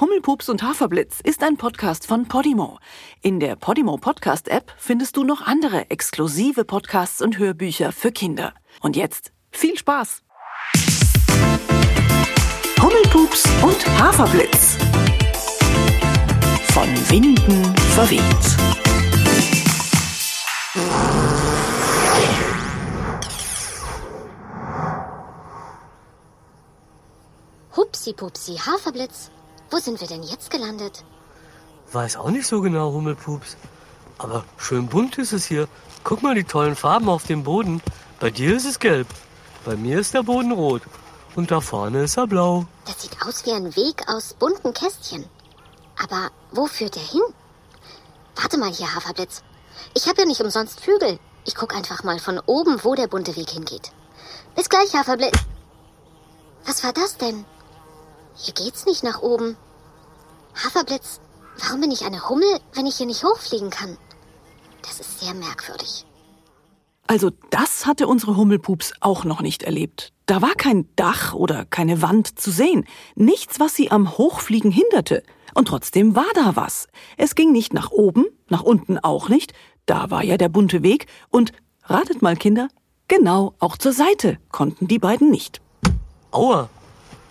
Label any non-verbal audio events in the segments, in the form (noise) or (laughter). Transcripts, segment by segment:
Hummelpups und Haferblitz ist ein Podcast von Podimo. In der Podimo Podcast App findest du noch andere exklusive Podcasts und Hörbücher für Kinder. Und jetzt viel Spaß! Hummelpups und Haferblitz. Von Winden verweht. Hupsi-Pupsi, Haferblitz. Wo sind wir denn jetzt gelandet? Weiß auch nicht so genau, Hummelpups. Aber schön bunt ist es hier. Guck mal die tollen Farben auf dem Boden. Bei dir ist es gelb. Bei mir ist der Boden rot. Und da vorne ist er blau. Das sieht aus wie ein Weg aus bunten Kästchen. Aber wo führt er hin? Warte mal hier, Haferblitz. Ich habe ja nicht umsonst Flügel. Ich guck einfach mal von oben, wo der bunte Weg hingeht. Bis gleich, Haferblitz. Was war das denn? Hier geht's nicht nach oben. Haferblitz, warum bin ich eine Hummel, wenn ich hier nicht hochfliegen kann? Das ist sehr merkwürdig. Also das hatte unsere Hummelpups auch noch nicht erlebt. Da war kein Dach oder keine Wand zu sehen. Nichts, was sie am Hochfliegen hinderte. Und trotzdem war da was. Es ging nicht nach oben, nach unten auch nicht. Da war ja der bunte Weg. Und ratet mal, Kinder, genau auch zur Seite konnten die beiden nicht. Aua.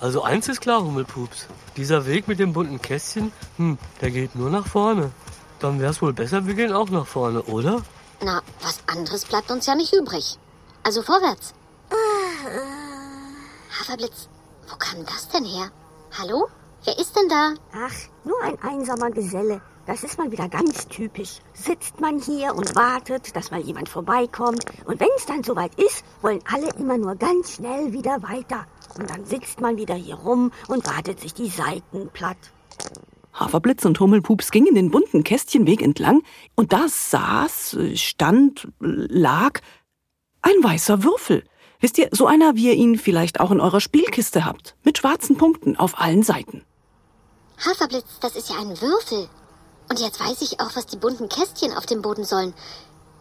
Also eins ist klar, Hummelpups. Dieser Weg mit dem bunten Kästchen, hm, der geht nur nach vorne. Dann wär's wohl besser, wir gehen auch nach vorne, oder? Na, was anderes bleibt uns ja nicht übrig. Also vorwärts. (laughs) Haferblitz, wo kam das denn her? Hallo? Wer ist denn da? Ach, nur ein einsamer Geselle. Das ist mal wieder ganz typisch. Sitzt man hier und wartet, dass mal jemand vorbeikommt. Und wenn es dann soweit ist, wollen alle immer nur ganz schnell wieder weiter. Und dann sitzt man wieder hier rum und wartet sich die Seiten platt. Haferblitz und Hummelpups gingen den bunten Kästchenweg entlang und da saß, stand, lag ein weißer Würfel. Wisst ihr, so einer, wie ihr ihn vielleicht auch in eurer Spielkiste habt, mit schwarzen Punkten auf allen Seiten. Haferblitz, das ist ja ein Würfel. Und jetzt weiß ich auch, was die bunten Kästchen auf dem Boden sollen.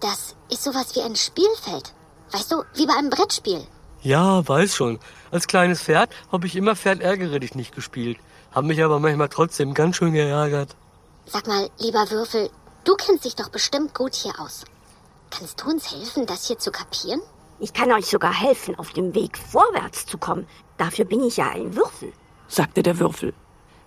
Das ist sowas wie ein Spielfeld. Weißt du, wie bei einem Brettspiel. Ja, weiß schon. Als kleines Pferd habe ich immer Pferd ärgere dich nicht gespielt. Hab mich aber manchmal trotzdem ganz schön geärgert. Sag mal, lieber Würfel, du kennst dich doch bestimmt gut hier aus. Kannst du uns helfen, das hier zu kapieren? Ich kann euch sogar helfen, auf dem Weg vorwärts zu kommen. Dafür bin ich ja ein Würfel. sagte der Würfel.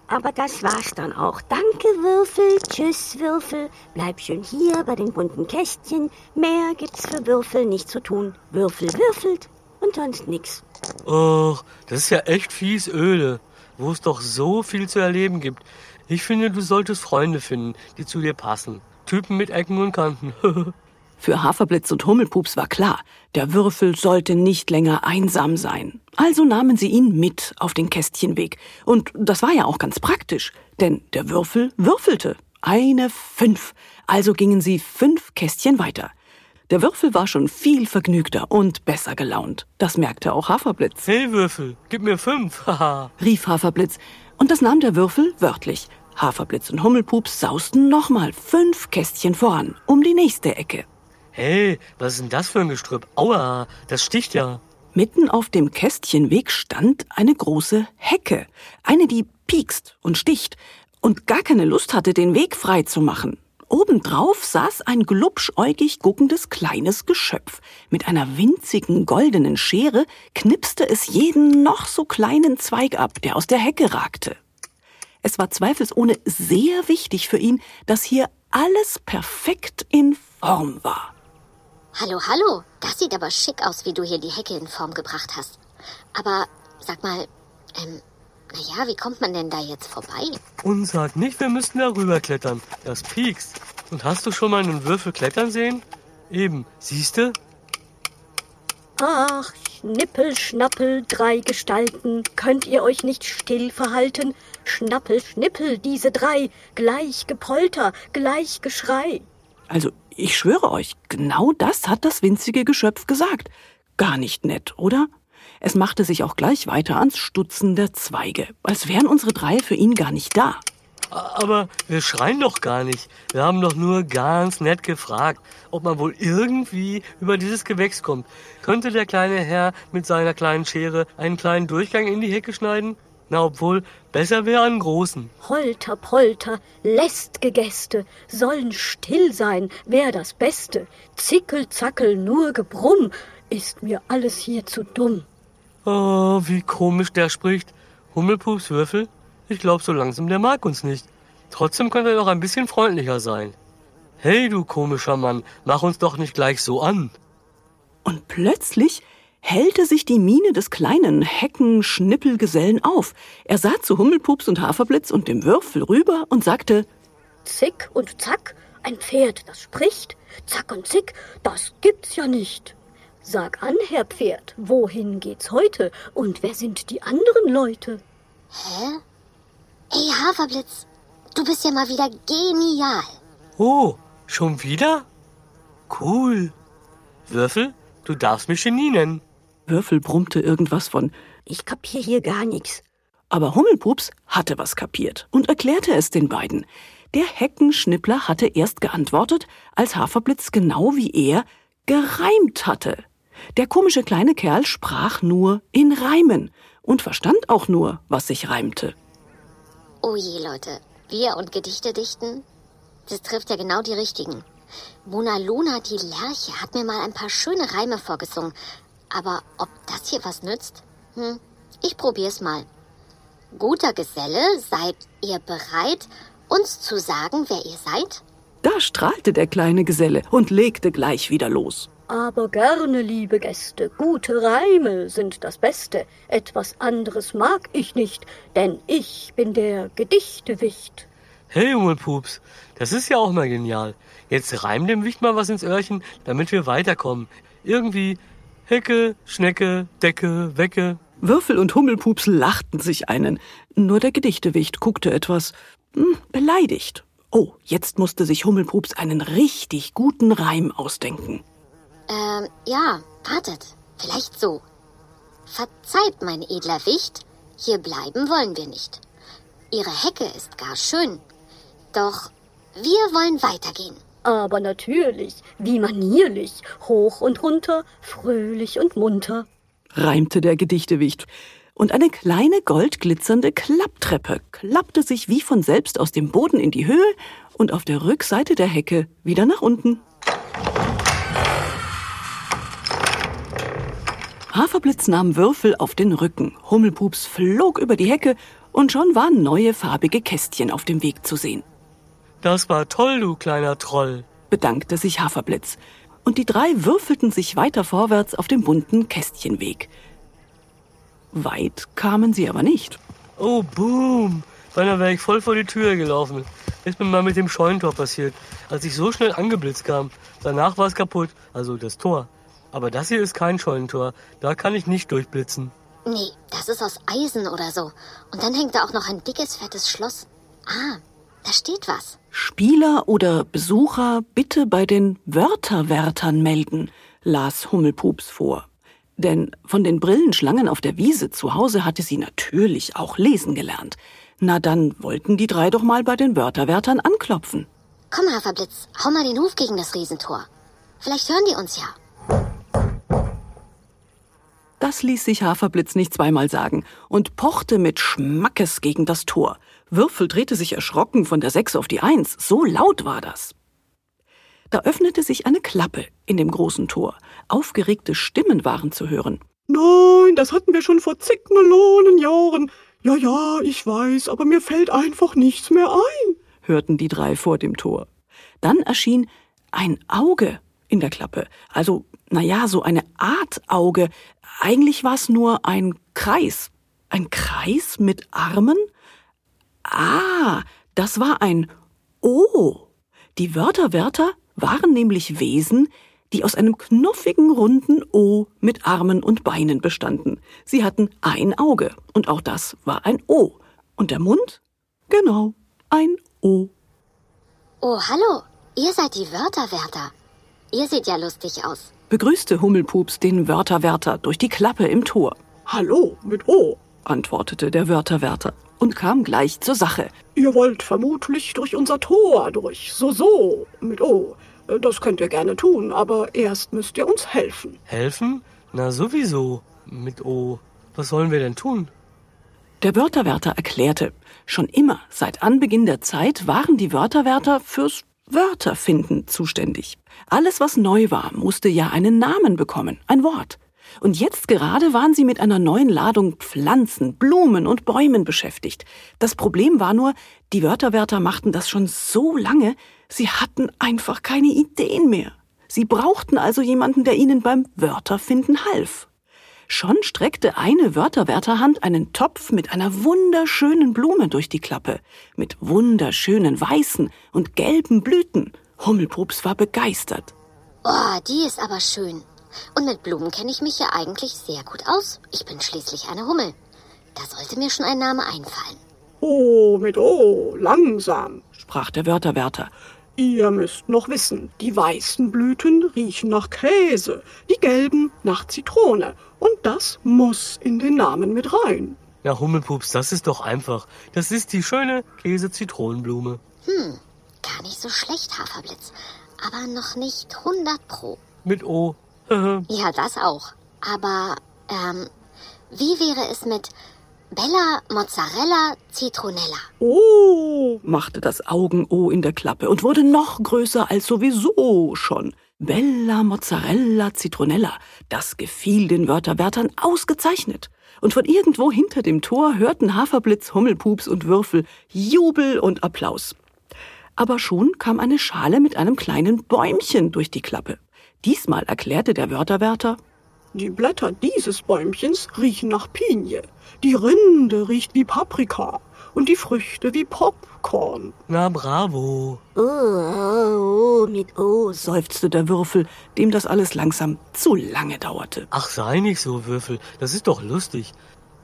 Aber das war's dann auch. Danke, Würfel. Tschüss, Würfel. Bleib schön hier bei den bunten Kästchen. Mehr gibt's für Würfel nicht zu tun. Würfel würfelt und sonst nix. Och, das ist ja echt fies öde, wo es doch so viel zu erleben gibt. Ich finde, du solltest Freunde finden, die zu dir passen. Typen mit Ecken und Kanten. (laughs) Für Haferblitz und Hummelpups war klar, der Würfel sollte nicht länger einsam sein. Also nahmen sie ihn mit auf den Kästchenweg. Und das war ja auch ganz praktisch, denn der Würfel würfelte. Eine Fünf. Also gingen sie fünf Kästchen weiter. Der Würfel war schon viel vergnügter und besser gelaunt. Das merkte auch Haferblitz, hey Würfel, gib mir fünf. (laughs) Haha. rief Haferblitz. Und das nahm der Würfel wörtlich. Haferblitz und Hummelpups sausten nochmal fünf Kästchen voran, um die nächste Ecke. hey, was ist denn das für ein Gestrüpp? Aua, das sticht ja. Mitten auf dem Kästchenweg stand eine große Hecke. Eine, die piekst und sticht und gar keine Lust hatte, den Weg frei zu machen. Obendrauf saß ein glubschäugig guckendes kleines Geschöpf. Mit einer winzigen goldenen Schere knipste es jeden noch so kleinen Zweig ab, der aus der Hecke ragte. Es war zweifelsohne sehr wichtig für ihn, dass hier alles perfekt in Form war. Hallo, hallo. Das sieht aber schick aus, wie du hier die Hecke in Form gebracht hast. Aber sag mal, ähm, naja, wie kommt man denn da jetzt vorbei? Und sag nicht, wir müssten da rüberklettern. Das piekst. Und hast du schon mal einen Würfel klettern sehen? Eben, siehste? Ach, Schnippel, Schnappel, drei Gestalten, könnt ihr euch nicht still verhalten? Schnappel, Schnippel, diese drei, gleich Gepolter, gleich Geschrei. Also, ich schwöre euch, genau das hat das winzige Geschöpf gesagt. Gar nicht nett, oder? Es machte sich auch gleich weiter ans Stutzen der Zweige, als wären unsere drei für ihn gar nicht da. Aber wir schreien doch gar nicht. Wir haben doch nur ganz nett gefragt, ob man wohl irgendwie über dieses Gewächs kommt. Könnte der kleine Herr mit seiner kleinen Schere einen kleinen Durchgang in die Hecke schneiden? Na, obwohl, besser wäre einen großen. Holter Polter, läst'ge Gäste, sollen still sein, wär das Beste. Zickel, zackel, nur Gebrumm, ist mir alles hier zu dumm. Oh, wie komisch der spricht. Hummelpups Würfel? Ich glaub, so langsam der mag uns nicht. Trotzdem könnte er doch ein bisschen freundlicher sein. Hey, du komischer Mann, mach uns doch nicht gleich so an. Und plötzlich hellte sich die Miene des kleinen Hecken-Schnippelgesellen auf. Er sah zu Hummelpups und Haferblitz und dem Würfel rüber und sagte, Zick und zack, ein Pferd, das spricht. Zack und zick, das gibt's ja nicht. Sag an, Herr Pferd, wohin geht's heute und wer sind die anderen Leute? Hä? Ey, Haferblitz, du bist ja mal wieder genial. Oh, schon wieder? Cool. Würfel, du darfst mich Genie nennen. Würfel brummte irgendwas von, Ich kapier hier gar nichts. aber Hummelpups hatte was kapiert und erklärte es den beiden. Der Heckenschnippler hatte erst geantwortet, als Haferblitz genau wie er gereimt hatte. Der komische kleine Kerl sprach nur in Reimen und verstand auch nur, was sich reimte. Oh je, Leute. Wir und Gedichte dichten? Das trifft ja genau die richtigen. Mona Luna, die Lerche, hat mir mal ein paar schöne Reime vorgesungen. Aber ob das hier was nützt? Hm, ich probier's mal. Guter Geselle, seid ihr bereit, uns zu sagen, wer ihr seid? Da strahlte der kleine Geselle und legte gleich wieder los. Aber gerne, liebe Gäste, gute Reime sind das Beste. Etwas anderes mag ich nicht, denn ich bin der Gedichtewicht. Hey, Hummelpups, das ist ja auch mal genial. Jetzt reim dem Wicht mal was ins Öhrchen, damit wir weiterkommen. Irgendwie Hecke, Schnecke, Decke, Wecke. Würfel und Hummelpups lachten sich einen. Nur der Gedichtewicht guckte etwas hm, beleidigt. Oh, jetzt musste sich Hummelpups einen richtig guten Reim ausdenken. Ähm, ja, wartet. Vielleicht so. Verzeiht, mein edler Wicht, hier bleiben wollen wir nicht. Ihre Hecke ist gar schön. Doch wir wollen weitergehen. Aber natürlich, wie manierlich, hoch und runter, fröhlich und munter. reimte der Gedichtewicht. Und eine kleine goldglitzernde Klapptreppe klappte sich wie von selbst aus dem Boden in die Höhe und auf der Rückseite der Hecke wieder nach unten. Haferblitz nahm Würfel auf den Rücken, Hummelpups flog über die Hecke und schon waren neue farbige Kästchen auf dem Weg zu sehen. Das war toll, du kleiner Troll. bedankte sich Haferblitz. Und die drei würfelten sich weiter vorwärts auf dem bunten Kästchenweg. Weit kamen sie aber nicht. Oh, boom. Beinahe wäre ich voll vor die Tür gelaufen. Ist mir mal mit dem Scheunentor passiert, als ich so schnell angeblitzt kam. Danach war es kaputt, also das Tor. Aber das hier ist kein Scheunentor. Da kann ich nicht durchblitzen. Nee, das ist aus Eisen oder so. Und dann hängt da auch noch ein dickes, fettes Schloss. Ah, da steht was. Spieler oder Besucher bitte bei den Wörterwärtern melden, las Hummelpups vor. Denn von den Brillenschlangen auf der Wiese zu Hause hatte sie natürlich auch lesen gelernt. Na dann wollten die drei doch mal bei den Wörterwärtern anklopfen. Komm, Haferblitz, hau mal den Huf gegen das Riesentor. Vielleicht hören die uns ja. Das ließ sich Haferblitz nicht zweimal sagen und pochte mit Schmackes gegen das Tor. Würfel drehte sich erschrocken von der Sechs auf die Eins. So laut war das. Da öffnete sich eine Klappe in dem großen Tor. Aufgeregte Stimmen waren zu hören. Nein, das hatten wir schon vor zig Millionen Jahren. Ja, ja, ich weiß, aber mir fällt einfach nichts mehr ein. hörten die drei vor dem Tor. Dann erschien ein Auge in der Klappe. Also, na ja, so eine Art Auge. Eigentlich war es nur ein Kreis. Ein Kreis mit Armen? Ah, das war ein O. Die Wörterwärter waren nämlich Wesen, die aus einem knuffigen, runden O mit Armen und Beinen bestanden. Sie hatten ein Auge und auch das war ein O. Und der Mund? Genau, ein O. Oh, hallo, ihr seid die Wörterwärter. Ihr seht ja lustig aus. begrüßte Hummelpups den Wörterwärter durch die Klappe im Tor, Hallo, mit O. antwortete der Wörterwärter und kam gleich zur Sache. Ihr wollt vermutlich durch unser Tor durch. So, so, mit O. Das könnt ihr gerne tun, aber erst müsst ihr uns helfen. Helfen? Na sowieso. Mit O. Was sollen wir denn tun? Der Wörterwärter erklärte, schon immer, seit Anbeginn der Zeit, waren die Wörterwärter fürs Wörterfinden zuständig. Alles, was neu war, musste ja einen Namen bekommen, ein Wort. Und jetzt gerade waren sie mit einer neuen Ladung Pflanzen, Blumen und Bäumen beschäftigt. Das Problem war nur, die Wörterwärter machten das schon so lange, sie hatten einfach keine Ideen mehr. Sie brauchten also jemanden, der ihnen beim Wörterfinden half. Schon streckte eine Wörterwärterhand einen Topf mit einer wunderschönen Blume durch die Klappe, mit wunderschönen weißen und gelben Blüten. Hummelpups war begeistert. Oh, die ist aber schön. Und mit Blumen kenne ich mich ja eigentlich sehr gut aus. Ich bin schließlich eine Hummel. Da sollte mir schon ein Name einfallen. Oh, mit O, langsam, sprach der Wörterwärter. Ihr müsst noch wissen, die weißen Blüten riechen nach Käse, die gelben nach Zitrone. Und das muss in den Namen mit rein. Ja, Hummelpups, das ist doch einfach. Das ist die schöne Käse-Zitronenblume. Hm, gar nicht so schlecht, Haferblitz. Aber noch nicht 100 Pro. Mit O. (laughs) ja, das auch. Aber, ähm, wie wäre es mit Bella Mozzarella Citronella? Oh, machte das Augen-O in der Klappe und wurde noch größer als sowieso schon. Bella Mozzarella Citronella, das gefiel den Wörterwärtern ausgezeichnet. Und von irgendwo hinter dem Tor hörten Haferblitz, Hummelpups und Würfel Jubel und Applaus. Aber schon kam eine Schale mit einem kleinen Bäumchen durch die Klappe. Diesmal erklärte der Wörterwärter, die Blätter dieses Bäumchens riechen nach Pinie, die Rinde riecht wie Paprika und die Früchte wie Popcorn. Na bravo. Oh, oh, oh, mit O, seufzte der Würfel, dem das alles langsam zu lange dauerte. Ach, sei nicht so, Würfel, das ist doch lustig.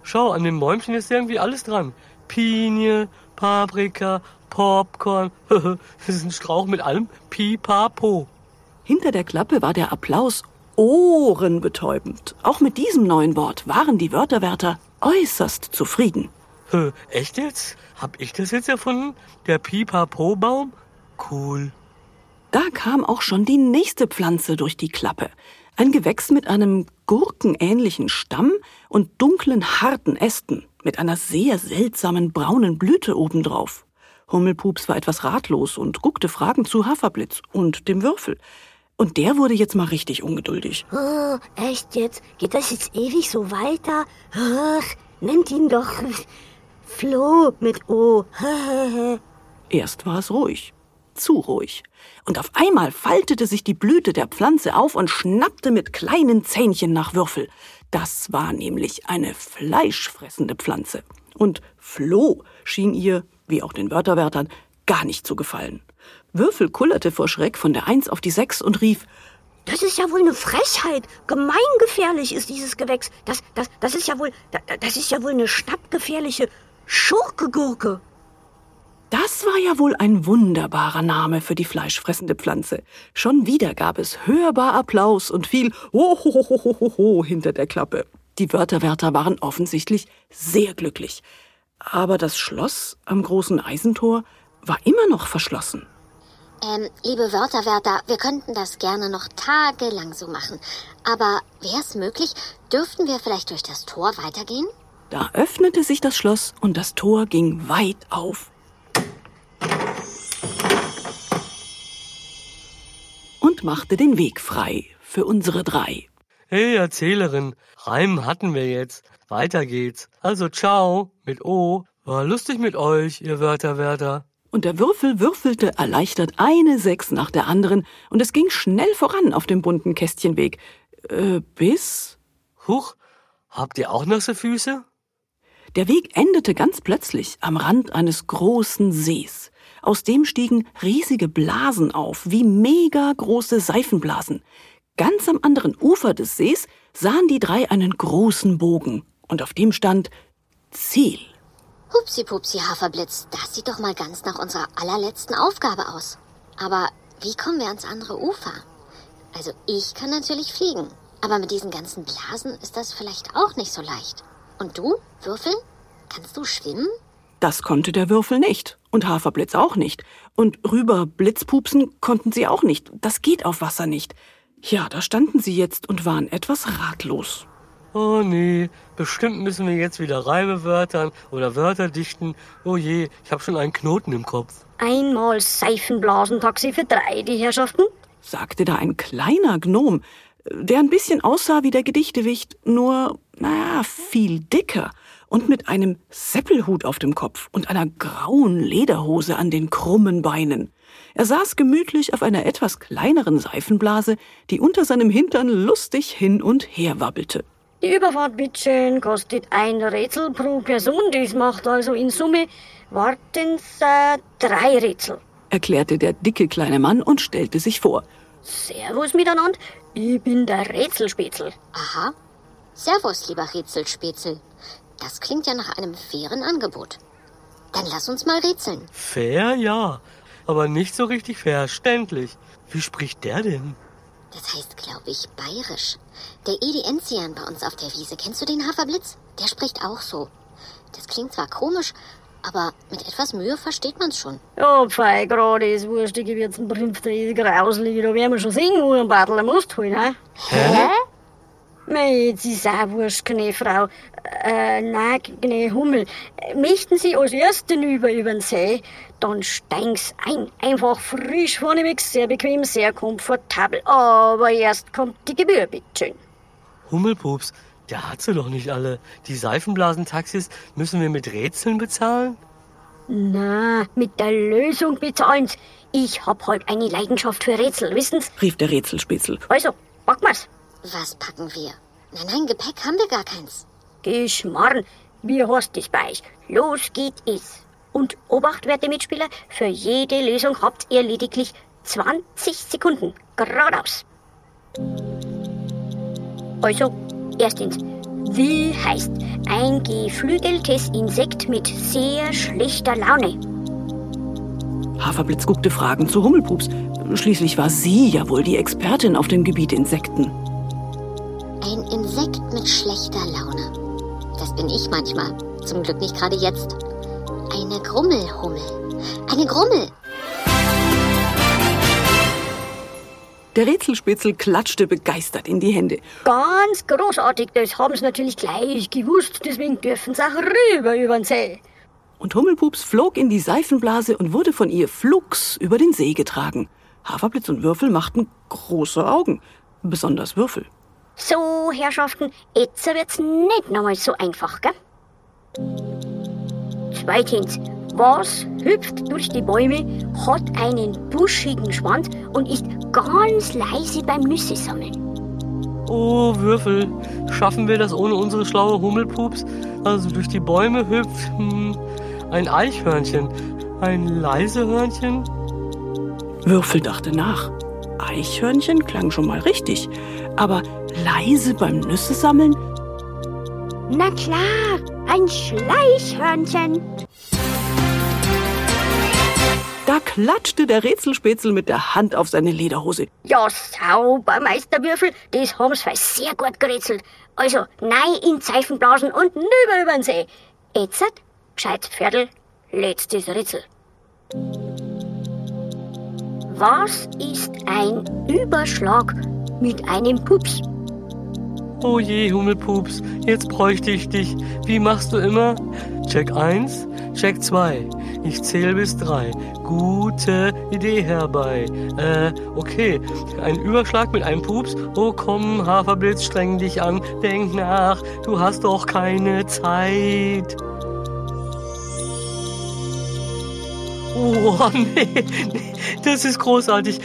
Schau, an dem Bäumchen ist irgendwie alles dran. Pinie, Paprika, Popcorn, (laughs) das ist ein Strauch mit allem Pipapo. Hinter der Klappe war der Applaus ohrenbetäubend. Auch mit diesem neuen Wort waren die Wörterwärter äußerst zufrieden. Echt jetzt? Hab ich das jetzt erfunden? Der Pipapo-Baum? Cool. Da kam auch schon die nächste Pflanze durch die Klappe. Ein Gewächs mit einem gurkenähnlichen Stamm und dunklen, harten Ästen, mit einer sehr seltsamen braunen Blüte obendrauf. Hummelpups war etwas ratlos und guckte fragend zu Haferblitz und dem Würfel. Und der wurde jetzt mal richtig ungeduldig. Oh, echt jetzt? Geht das jetzt ewig so weiter? Ach, nennt ihn doch Flo mit O. (laughs) Erst war es ruhig. Zu ruhig. Und auf einmal faltete sich die Blüte der Pflanze auf und schnappte mit kleinen Zähnchen nach Würfel. Das war nämlich eine fleischfressende Pflanze. Und Flo schien ihr, wie auch den Wörterwärtern, gar nicht zu gefallen. Würfel kullerte vor Schreck von der Eins auf die Sechs und rief, das ist ja wohl eine Frechheit. Gemeingefährlich ist dieses Gewächs. Das, das, das ist ja wohl, das ist ja wohl eine schnappgefährliche Schurkegurke. Das war ja wohl ein wunderbarer Name für die fleischfressende Pflanze. Schon wieder gab es hörbar Applaus und viel Hohohohoho hinter der Klappe. Die Wörterwärter waren offensichtlich sehr glücklich. Aber das Schloss am großen Eisentor war immer noch verschlossen. Ähm, liebe Wörterwärter, wir könnten das gerne noch tagelang so machen. Aber wäre es möglich, dürften wir vielleicht durch das Tor weitergehen? Da öffnete sich das Schloss und das Tor ging weit auf. Und machte den Weg frei für unsere drei. Hey, Erzählerin, Reim hatten wir jetzt. Weiter geht's. Also ciao mit O. War lustig mit euch, ihr Wörterwärter und der Würfel würfelte erleichtert eine Sechs nach der anderen, und es ging schnell voran auf dem bunten Kästchenweg. Äh, bis. Huch, habt ihr auch nasse Füße? Der Weg endete ganz plötzlich am Rand eines großen Sees. Aus dem stiegen riesige Blasen auf, wie mega große Seifenblasen. Ganz am anderen Ufer des Sees sahen die drei einen großen Bogen, und auf dem stand Ziel. Hupsi Pupsi Haferblitz, das sieht doch mal ganz nach unserer allerletzten Aufgabe aus. Aber wie kommen wir ans andere Ufer? Also ich kann natürlich fliegen, aber mit diesen ganzen Blasen ist das vielleicht auch nicht so leicht. Und du, Würfel, kannst du schwimmen? Das konnte der Würfel nicht und Haferblitz auch nicht. Und rüber Blitzpupsen konnten sie auch nicht. Das geht auf Wasser nicht. Ja, da standen sie jetzt und waren etwas ratlos. Oh nee, bestimmt müssen wir jetzt wieder Reimewörtern oder Wörter dichten. Oh je, ich habe schon einen Knoten im Kopf. Einmal Seifenblasentaxi für drei, die Herrschaften. sagte da ein kleiner Gnom, der ein bisschen aussah wie der Gedichtewicht, nur, naja, viel dicker und mit einem Seppelhut auf dem Kopf und einer grauen Lederhose an den krummen Beinen. Er saß gemütlich auf einer etwas kleineren Seifenblase, die unter seinem Hintern lustig hin und her wabbelte. Die Überfahrt, bitteschön, kostet ein Rätsel pro Person. Das macht also in Summe, warten's, äh, drei Rätsel. erklärte der dicke kleine Mann und stellte sich vor. Servus miteinander, ich bin der Rätselspätzl. Aha. Servus, lieber Rätselspätzl. Das klingt ja nach einem fairen Angebot. Dann lass uns mal rätseln. Fair, ja, aber nicht so richtig verständlich. Wie spricht der denn? Das heißt, glaube ich, bayerisch. Der Edi Enzian bei uns auf der Wiese. Kennst du den Haferblitz? Der spricht auch so. Das klingt zwar komisch, aber mit etwas Mühe versteht man's schon. Ja, Pfei, gerade ist wurstige Wirzenbrimpf, der ist grauslig. Da werden wir schon singen, wo ein Bartel am Must holen, hä? Hä? Mei, jetzt ist auch wurscht, gne Frau. Äh, nein, gne Hummel. Möchten Sie als Ersten über übern See, dann steigen's ein. Einfach frisch vorneweg, sehr bequem, sehr komfortabel. Aber erst kommt die Gebühr, bitteschön. Hummelpups, der hat sie doch nicht alle. Die Seifenblasentaxis müssen wir mit Rätseln bezahlen? Na, mit der Lösung bezahlen's. Ich hab halt eine Leidenschaft für Rätsel, wissen's? rief der Rätselspitzel. Also, packen wir's. Was packen wir? Nein, nein, Gepäck haben wir gar keins. Geschmarren, wie heißt das bei euch? Los geht es. Und Obacht, werte Mitspieler, für jede Lösung habt ihr lediglich 20 Sekunden. Geradeaus. Also, erstens, wie heißt ein geflügeltes Insekt mit sehr schlechter Laune? Haferblitz guckte fragend zu Hummelpups. Schließlich war sie ja wohl die Expertin auf dem Gebiet Insekten. Mit schlechter Laune. Das bin ich manchmal. Zum Glück nicht gerade jetzt. Eine Grummelhummel. Eine Grummel. Der Rätselspitzel klatschte begeistert in die Hände. Ganz großartig, das haben sie natürlich gleich gewusst, deswegen dürfen sie auch rüber übern See. Und Hummelpups flog in die Seifenblase und wurde von ihr flugs über den See getragen. Haferblitz und Würfel machten große Augen, besonders Würfel. So, Herrschaften, jetzt wird's nicht nochmal so einfach, gell? Zweitens, was hüpft durch die Bäume, hat einen buschigen Schwanz und ist ganz leise beim Nüsse sammeln? Oh, Würfel, schaffen wir das ohne unsere schlaue Hummelpups? Also durch die Bäume hüpft hm, ein Eichhörnchen. Ein Leisehörnchen? Würfel dachte nach. Eichhörnchen klang schon mal richtig, aber leise beim Nüsse sammeln? Na klar, ein Schleichhörnchen. Da klatschte der Rätselspitzel mit der Hand auf seine Lederhose. Ja, sauber, Meisterwürfel, das haben sie sehr gut gerätselt. Also, nein in Seifenblasen und nüber übern See. Jetzt, gescheit Pferdl, letztes Rätsel. Was ist ein Überschlag mit einem Pups? Oh je, Hummelpups, jetzt bräuchte ich dich. Wie machst du immer? Check 1, Check 2. Ich zähle bis 3. Gute Idee herbei. Äh, okay. Ein Überschlag mit einem Pups. Oh komm, Haferblitz, streng dich an. Denk nach, du hast doch keine Zeit. Oh, (laughs) nee, nee, das ist großartig.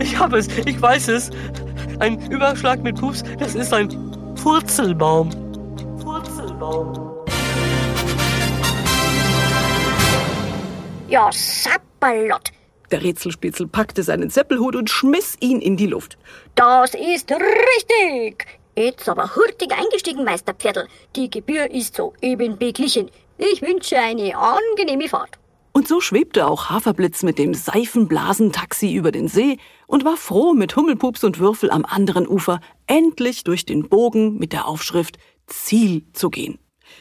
Ich habe es, ich weiß es. Ein Überschlag mit Pups, das ist ein Purzelbaum. Purzelbaum. Ja, Sapperlot, Der Rätselspitzel packte seinen Zeppelhut und schmiss ihn in die Luft. das ist richtig. Jetzt aber hurtig eingestiegen, Meisterpferdl. Die Gebühr ist so eben beglichen. Ich wünsche eine angenehme Fahrt. Und so schwebte auch Haferblitz mit dem Seifenblasentaxi über den See und war froh, mit Hummelpups und Würfel am anderen Ufer endlich durch den Bogen mit der Aufschrift Ziel zu gehen.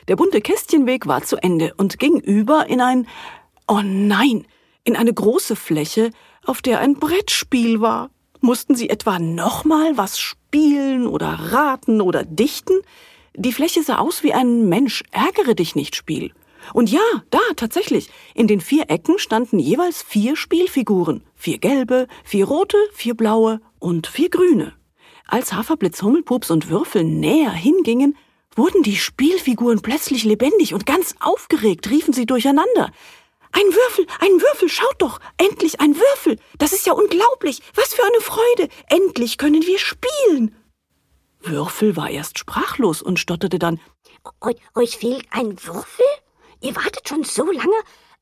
Der bunte Kästchenweg war zu Ende und ging über in ein, oh nein, in eine große Fläche, auf der ein Brettspiel war. Mussten sie etwa nochmal was spielen oder raten oder dichten. Die Fläche sah aus wie ein Mensch ärgere dich nicht Spiel. Und ja, da tatsächlich. In den vier Ecken standen jeweils vier Spielfiguren. Vier gelbe, vier rote, vier blaue und vier grüne. Als Haferblitz, Hummelpups und Würfel näher hingingen, wurden die Spielfiguren plötzlich lebendig und ganz aufgeregt riefen sie durcheinander. Ein Würfel, ein Würfel, schaut doch, endlich ein Würfel. Das ist ja unglaublich. Was für eine Freude. Endlich können wir spielen. Würfel war erst sprachlos und stotterte dann. Eu euch fehlt ein Würfel? Ihr wartet schon so lange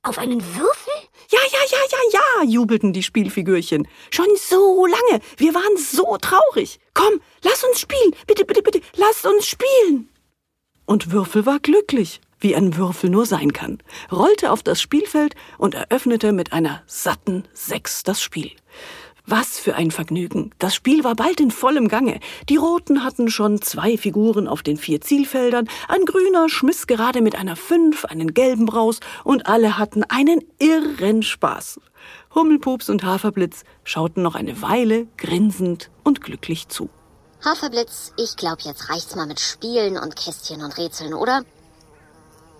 auf einen Würfel? Ja, ja, ja, ja, ja, jubelten die Spielfigürchen. Schon so lange. Wir waren so traurig. Komm, lass uns spielen. Bitte, bitte, bitte, lass uns spielen. Und Würfel war glücklich, wie ein Würfel nur sein kann, rollte auf das Spielfeld und eröffnete mit einer satten Sechs das Spiel. Was für ein Vergnügen. Das Spiel war bald in vollem Gange. Die Roten hatten schon zwei Figuren auf den vier Zielfeldern, ein Grüner schmiss gerade mit einer Fünf einen gelben raus und alle hatten einen irren Spaß. Hummelpups und Haferblitz schauten noch eine Weile grinsend und glücklich zu. Haferblitz, ich glaube, jetzt reicht's mal mit Spielen und Kästchen und Rätseln, oder?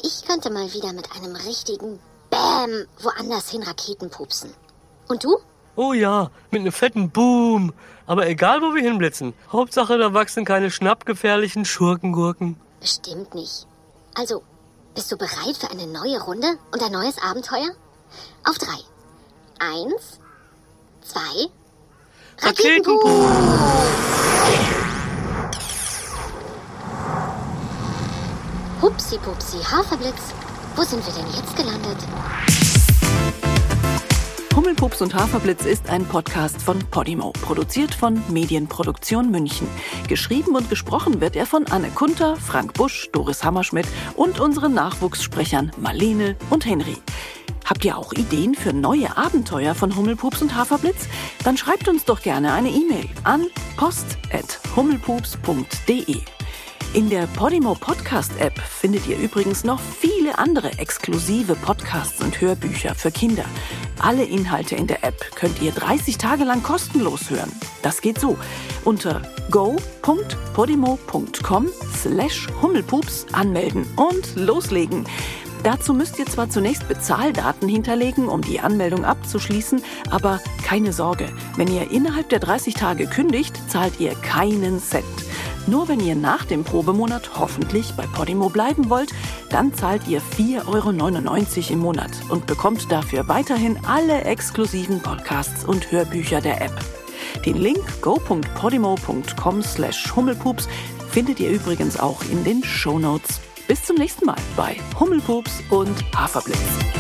Ich könnte mal wieder mit einem richtigen Bäm woanders hin Raketen pupsen. Und du? Oh ja, mit einem fetten Boom. Aber egal, wo wir hinblitzen. Hauptsache, da wachsen keine schnappgefährlichen Schurkengurken. Bestimmt nicht. Also, bist du bereit für eine neue Runde und ein neues Abenteuer? Auf drei. Eins, zwei, Raketenboom! Hupsi Pupsi, Haferblitz. Wo sind wir denn jetzt gelandet? Hummelpups und Haferblitz ist ein Podcast von Podimo, produziert von Medienproduktion München. Geschrieben und gesprochen wird er von Anne Kunter, Frank Busch, Doris Hammerschmidt und unseren Nachwuchssprechern Marlene und Henry. Habt ihr auch Ideen für neue Abenteuer von Hummelpups und Haferblitz? Dann schreibt uns doch gerne eine E-Mail an post.hummelpups.de. In der Podimo Podcast App findet ihr übrigens noch viele andere exklusive Podcasts und Hörbücher für Kinder. Alle Inhalte in der App könnt ihr 30 Tage lang kostenlos hören. Das geht so. Unter go.podimo.com slash Hummelpups anmelden und loslegen. Dazu müsst ihr zwar zunächst Bezahldaten hinterlegen, um die Anmeldung abzuschließen, aber keine Sorge, wenn ihr innerhalb der 30 Tage kündigt, zahlt ihr keinen Cent. Nur wenn ihr nach dem Probemonat hoffentlich bei Podimo bleiben wollt, dann zahlt ihr 4,99 Euro im Monat und bekommt dafür weiterhin alle exklusiven Podcasts und Hörbücher der App. Den Link go.podimo.com slash hummelpups findet ihr übrigens auch in den Shownotes. Bis zum nächsten Mal bei Hummelpups und Haferblitz.